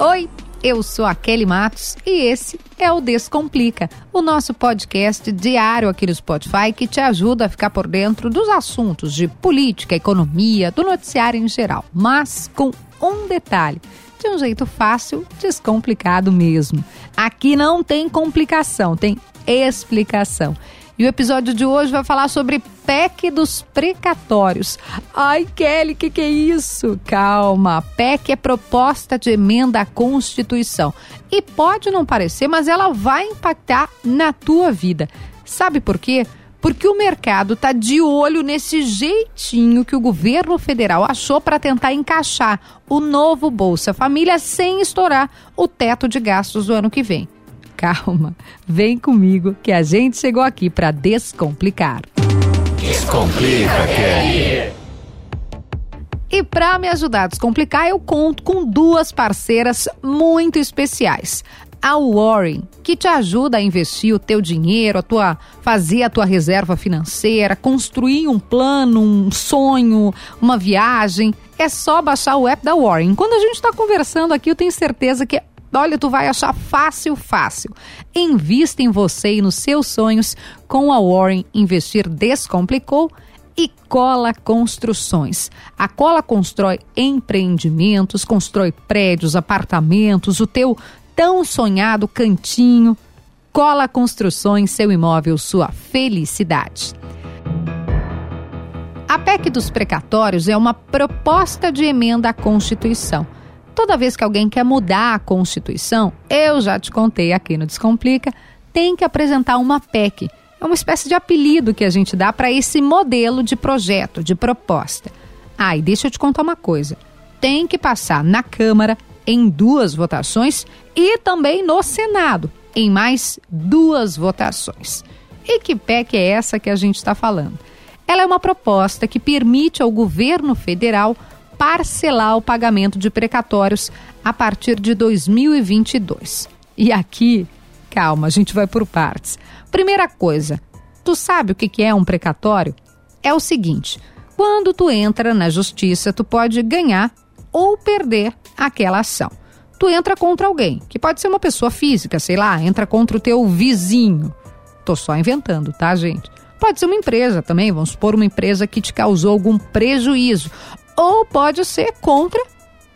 Oi, eu sou a Kelly Matos e esse é o Descomplica, o nosso podcast diário aqui no Spotify que te ajuda a ficar por dentro dos assuntos de política, economia, do noticiário em geral, mas com um detalhe de um jeito fácil, descomplicado mesmo. Aqui não tem complicação, tem explicação. E o episódio de hoje vai falar sobre PEC dos precatórios. Ai, Kelly, o que, que é isso? Calma, PEC é proposta de emenda à Constituição. E pode não parecer, mas ela vai impactar na tua vida. Sabe por quê? Porque o mercado está de olho nesse jeitinho que o governo federal achou para tentar encaixar o novo Bolsa Família sem estourar o teto de gastos do ano que vem. Calma, vem comigo que a gente chegou aqui para descomplicar. Descomplica, Kelly. E para me ajudar a descomplicar, eu conto com duas parceiras muito especiais. A Warren, que te ajuda a investir o teu dinheiro, a tua fazer a tua reserva financeira, construir um plano, um sonho, uma viagem. É só baixar o app da Warren. Quando a gente está conversando aqui, eu tenho certeza que Olha, tu vai achar fácil, fácil. Invista em você e nos seus sonhos com a Warren Investir Descomplicou e Cola Construções. A Cola constrói empreendimentos, constrói prédios, apartamentos, o teu tão sonhado cantinho. Cola Construções, seu imóvel, sua felicidade. A PEC dos precatórios é uma proposta de emenda à Constituição toda vez que alguém quer mudar a Constituição, eu já te contei aqui no Descomplica, tem que apresentar uma PEC. É uma espécie de apelido que a gente dá para esse modelo de projeto, de proposta. Ah, e deixa eu te contar uma coisa: tem que passar na Câmara em duas votações e também no Senado em mais duas votações. E que PEC é essa que a gente está falando? Ela é uma proposta que permite ao governo federal parcelar o pagamento de precatórios a partir de 2022. E aqui, calma, a gente vai por partes. Primeira coisa, tu sabe o que é um precatório? É o seguinte: quando tu entra na justiça, tu pode ganhar ou perder aquela ação. Tu entra contra alguém, que pode ser uma pessoa física, sei lá, entra contra o teu vizinho. Tô só inventando, tá, gente? Pode ser uma empresa também, vamos supor uma empresa que te causou algum prejuízo ou pode ser contra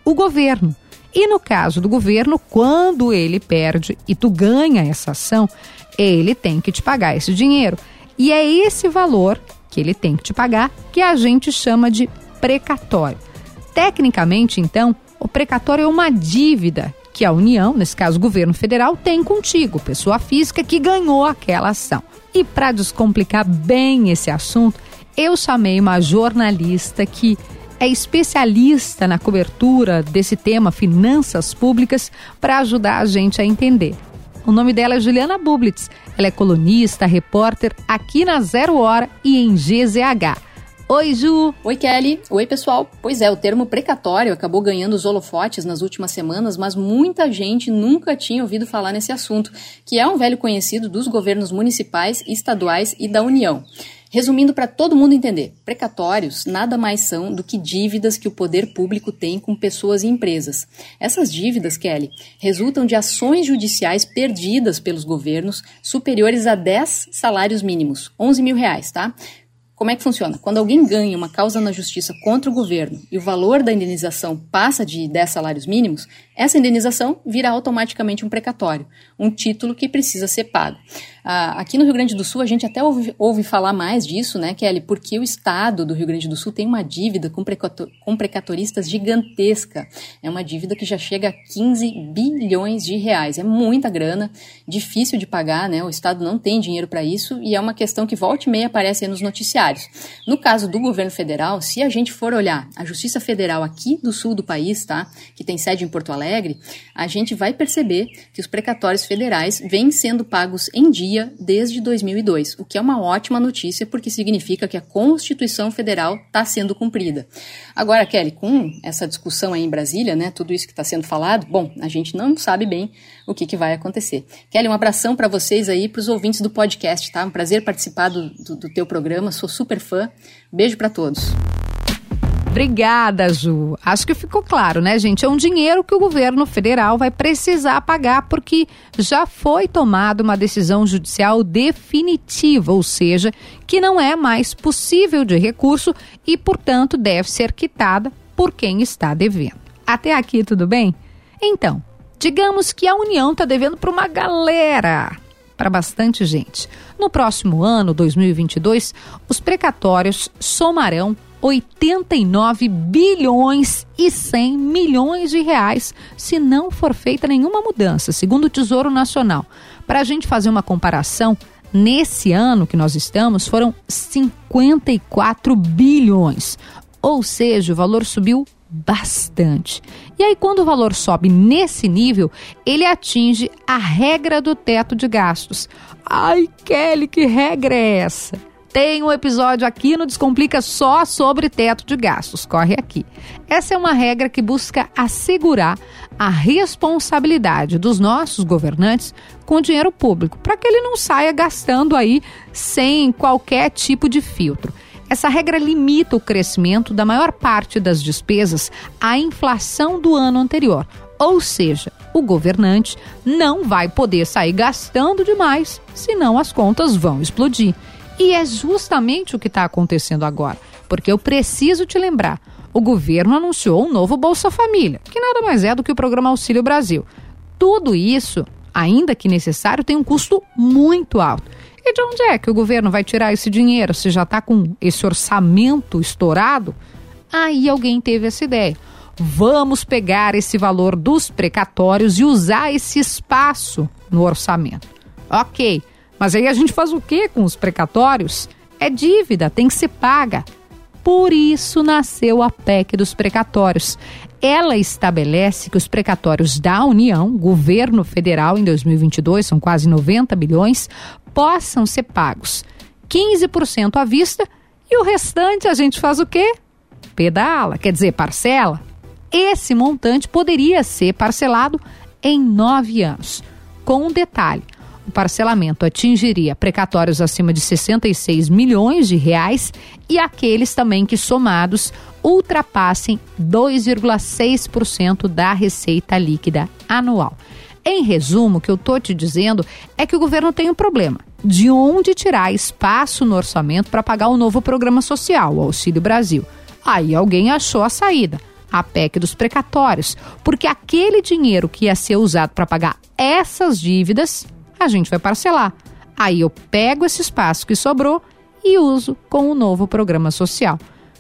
o governo. E no caso do governo, quando ele perde e tu ganha essa ação, ele tem que te pagar esse dinheiro. E é esse valor que ele tem que te pagar que a gente chama de precatório. Tecnicamente, então, o precatório é uma dívida que a União, nesse caso o governo federal, tem contigo, pessoa física que ganhou aquela ação. E para descomplicar bem esse assunto, eu chamei uma jornalista que é especialista na cobertura desse tema finanças públicas para ajudar a gente a entender. O nome dela é Juliana Bublitz. Ela é colunista, repórter aqui na Zero Hora e em GZH. Oi, Ju! Oi, Kelly! Oi, pessoal! Pois é, o termo precatório acabou ganhando os holofotes nas últimas semanas, mas muita gente nunca tinha ouvido falar nesse assunto, que é um velho conhecido dos governos municipais, estaduais e da União. Resumindo para todo mundo entender, precatórios nada mais são do que dívidas que o poder público tem com pessoas e empresas. Essas dívidas, Kelly, resultam de ações judiciais perdidas pelos governos superiores a 10 salários mínimos, 11 mil reais, tá? Como é que funciona? Quando alguém ganha uma causa na justiça contra o governo e o valor da indenização passa de 10 salários mínimos, essa indenização vira automaticamente um precatório, um título que precisa ser pago. Ah, aqui no Rio Grande do Sul, a gente até ouve, ouve, falar mais disso, né, Kelly? Porque o estado do Rio Grande do Sul tem uma dívida com, precator, com precatoristas gigantesca. É uma dívida que já chega a 15 bilhões de reais. É muita grana, difícil de pagar, né? O estado não tem dinheiro para isso e é uma questão que volta e meia aparece nos noticiários. No caso do governo federal, se a gente for olhar a Justiça Federal aqui do sul do país, tá? Que tem sede em Porto Alegre, a gente vai perceber que os precatórios federais vêm sendo pagos em dia desde 2002, o que é uma ótima notícia porque significa que a Constituição Federal está sendo cumprida. Agora, Kelly, com essa discussão aí em Brasília, né, tudo isso que está sendo falado, bom, a gente não sabe bem o que, que vai acontecer. Kelly, um abração para vocês aí, para os ouvintes do podcast, tá? Um prazer participar do, do, do teu programa, sou super fã. Beijo para todos. Obrigada, Ju. Acho que ficou claro, né, gente? É um dinheiro que o governo federal vai precisar pagar porque já foi tomada uma decisão judicial definitiva, ou seja, que não é mais possível de recurso e, portanto, deve ser quitada por quem está devendo. Até aqui, tudo bem? Então, digamos que a União está devendo para uma galera, para bastante gente. No próximo ano, 2022, os precatórios somarão 89 bilhões e 100 milhões de reais se não for feita nenhuma mudança, segundo o Tesouro Nacional. Para a gente fazer uma comparação, nesse ano que nós estamos foram 54 bilhões, ou seja, o valor subiu bastante. E aí, quando o valor sobe nesse nível, ele atinge a regra do teto de gastos. Ai, Kelly, que regra é essa? Tem um episódio aqui no Descomplica só sobre teto de gastos. Corre aqui. Essa é uma regra que busca assegurar a responsabilidade dos nossos governantes com o dinheiro público, para que ele não saia gastando aí sem qualquer tipo de filtro. Essa regra limita o crescimento da maior parte das despesas à inflação do ano anterior. Ou seja, o governante não vai poder sair gastando demais, senão as contas vão explodir. E é justamente o que está acontecendo agora. Porque eu preciso te lembrar: o governo anunciou um novo Bolsa Família, que nada mais é do que o programa Auxílio Brasil. Tudo isso, ainda que necessário, tem um custo muito alto. De onde é que o governo vai tirar esse dinheiro se já está com esse orçamento estourado? Aí alguém teve essa ideia. Vamos pegar esse valor dos precatórios e usar esse espaço no orçamento. Ok, mas aí a gente faz o que com os precatórios? É dívida, tem que ser paga. Por isso nasceu a PEC dos precatórios. Ela estabelece que os precatórios da União, governo federal em 2022, são quase 90 bilhões, possam ser pagos 15% à vista e o restante a gente faz o quê? Pedala, quer dizer, parcela. Esse montante poderia ser parcelado em nove anos. Com um detalhe: o parcelamento atingiria precatórios acima de 66 milhões de reais e aqueles também que somados ultrapassem 2,6% da receita líquida anual. Em resumo, o que eu estou te dizendo é que o governo tem um problema. De onde tirar espaço no orçamento para pagar o novo programa social, o Auxílio Brasil? Aí alguém achou a saída, a PEC dos precatórios, porque aquele dinheiro que ia ser usado para pagar essas dívidas a gente vai parcelar. Aí eu pego esse espaço que sobrou e uso com o novo programa social.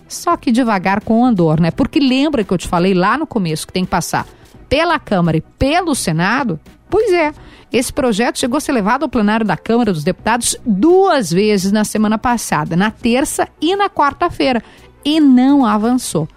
Só que devagar com andor, né? Porque lembra que eu te falei lá no começo que tem que passar pela Câmara e pelo Senado? Pois é, esse projeto chegou a ser levado ao plenário da Câmara dos Deputados duas vezes na semana passada, na terça e na quarta-feira, e não avançou.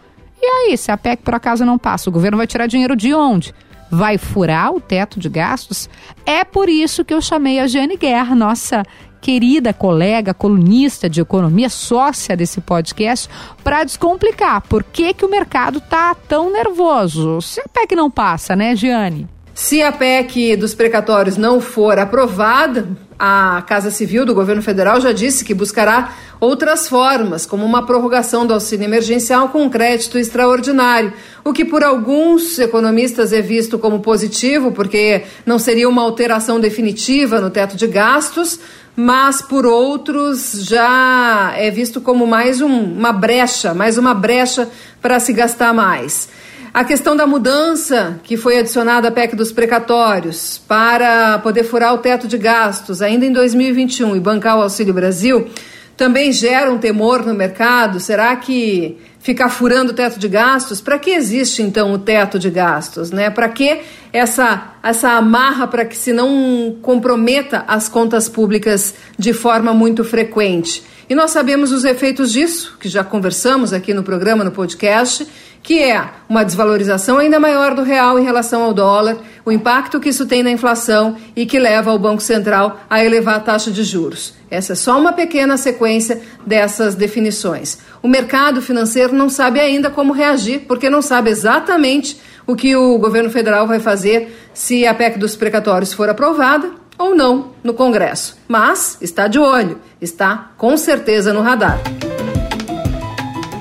E aí, se a PEC por acaso não passa, o governo vai tirar dinheiro de onde? Vai furar o teto de gastos? É por isso que eu chamei a Jane Guerra, nossa querida colega, colunista de economia, sócia desse podcast, para descomplicar por que, que o mercado tá tão nervoso. Se a PEC não passa, né, Giane? Se a PEC dos precatórios não for aprovada, a Casa Civil do governo federal já disse que buscará outras formas, como uma prorrogação do auxílio emergencial com crédito extraordinário, o que por alguns economistas é visto como positivo, porque não seria uma alteração definitiva no teto de gastos, mas por outros já é visto como mais um, uma brecha, mais uma brecha para se gastar mais. A questão da mudança que foi adicionada à PEC dos precatórios para poder furar o teto de gastos ainda em 2021 e bancar o Auxílio Brasil também gera um temor no mercado. Será que ficar furando o teto de gastos? Para que existe então o teto de gastos? Né? Para que essa, essa amarra para que se não comprometa as contas públicas de forma muito frequente? E nós sabemos os efeitos disso, que já conversamos aqui no programa, no podcast, que é uma desvalorização ainda maior do real em relação ao dólar, o impacto que isso tem na inflação e que leva o Banco Central a elevar a taxa de juros. Essa é só uma pequena sequência dessas definições. O mercado financeiro não sabe ainda como reagir, porque não sabe exatamente o que o governo federal vai fazer se a PEC dos precatórios for aprovada ou não no Congresso. Mas está de olho, está com certeza no radar.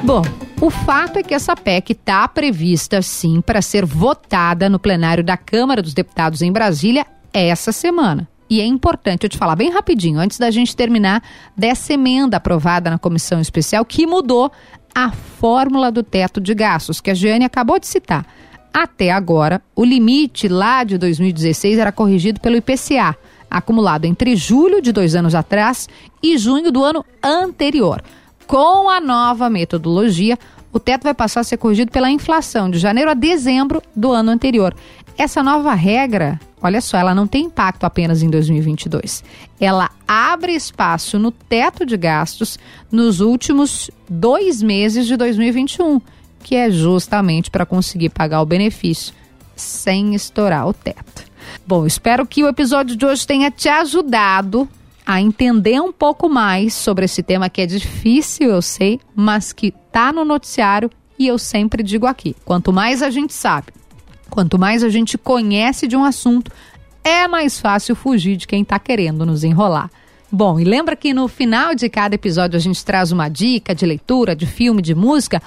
Bom, O fato é que essa PEC está prevista, sim, para ser votada no plenário da Câmara dos Deputados em Brasília essa semana. E é importante eu te falar bem rapidinho, antes da gente terminar, dessa emenda aprovada na comissão especial que mudou a fórmula do teto de gastos, que a Giane acabou de citar. Até agora, o limite lá de 2016 era corrigido pelo IPCA, acumulado entre julho de dois anos atrás e junho do ano anterior. Com a nova metodologia, o teto vai passar a ser corrigido pela inflação de janeiro a dezembro do ano anterior. Essa nova regra, olha só, ela não tem impacto apenas em 2022. Ela abre espaço no teto de gastos nos últimos dois meses de 2021, que é justamente para conseguir pagar o benefício sem estourar o teto. Bom, espero que o episódio de hoje tenha te ajudado a entender um pouco mais sobre esse tema que é difícil, eu sei, mas que está no noticiário e eu sempre digo aqui: quanto mais a gente sabe, quanto mais a gente conhece de um assunto, é mais fácil fugir de quem está querendo nos enrolar. Bom, e lembra que no final de cada episódio a gente traz uma dica de leitura, de filme, de música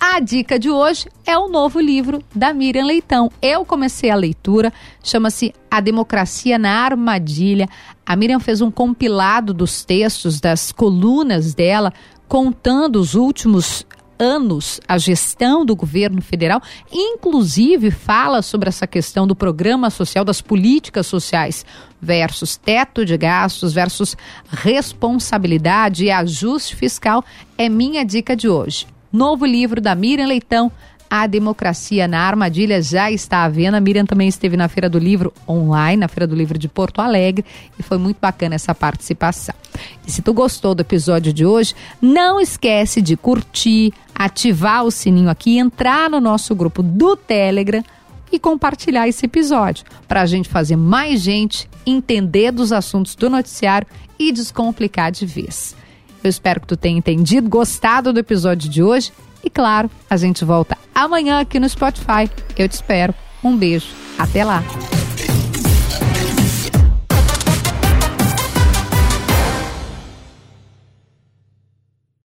a dica de hoje é o novo livro da Miriam Leitão. Eu comecei a leitura, chama-se A Democracia na Armadilha. A Miriam fez um compilado dos textos, das colunas dela, contando os últimos anos a gestão do governo federal, inclusive fala sobre essa questão do programa social, das políticas sociais versus teto de gastos versus responsabilidade e ajuste fiscal. É minha dica de hoje. Novo livro da Miriam Leitão, A Democracia na Armadilha, já está à venda. Miriam também esteve na Feira do Livro online, na Feira do Livro de Porto Alegre, e foi muito bacana essa participação. E se tu gostou do episódio de hoje, não esquece de curtir, ativar o sininho aqui, entrar no nosso grupo do Telegram e compartilhar esse episódio para a gente fazer mais gente entender dos assuntos do noticiário e descomplicar de vez. Eu espero que tu tenha entendido, gostado do episódio de hoje. E claro, a gente volta amanhã aqui no Spotify. Eu te espero. Um beijo. Até lá.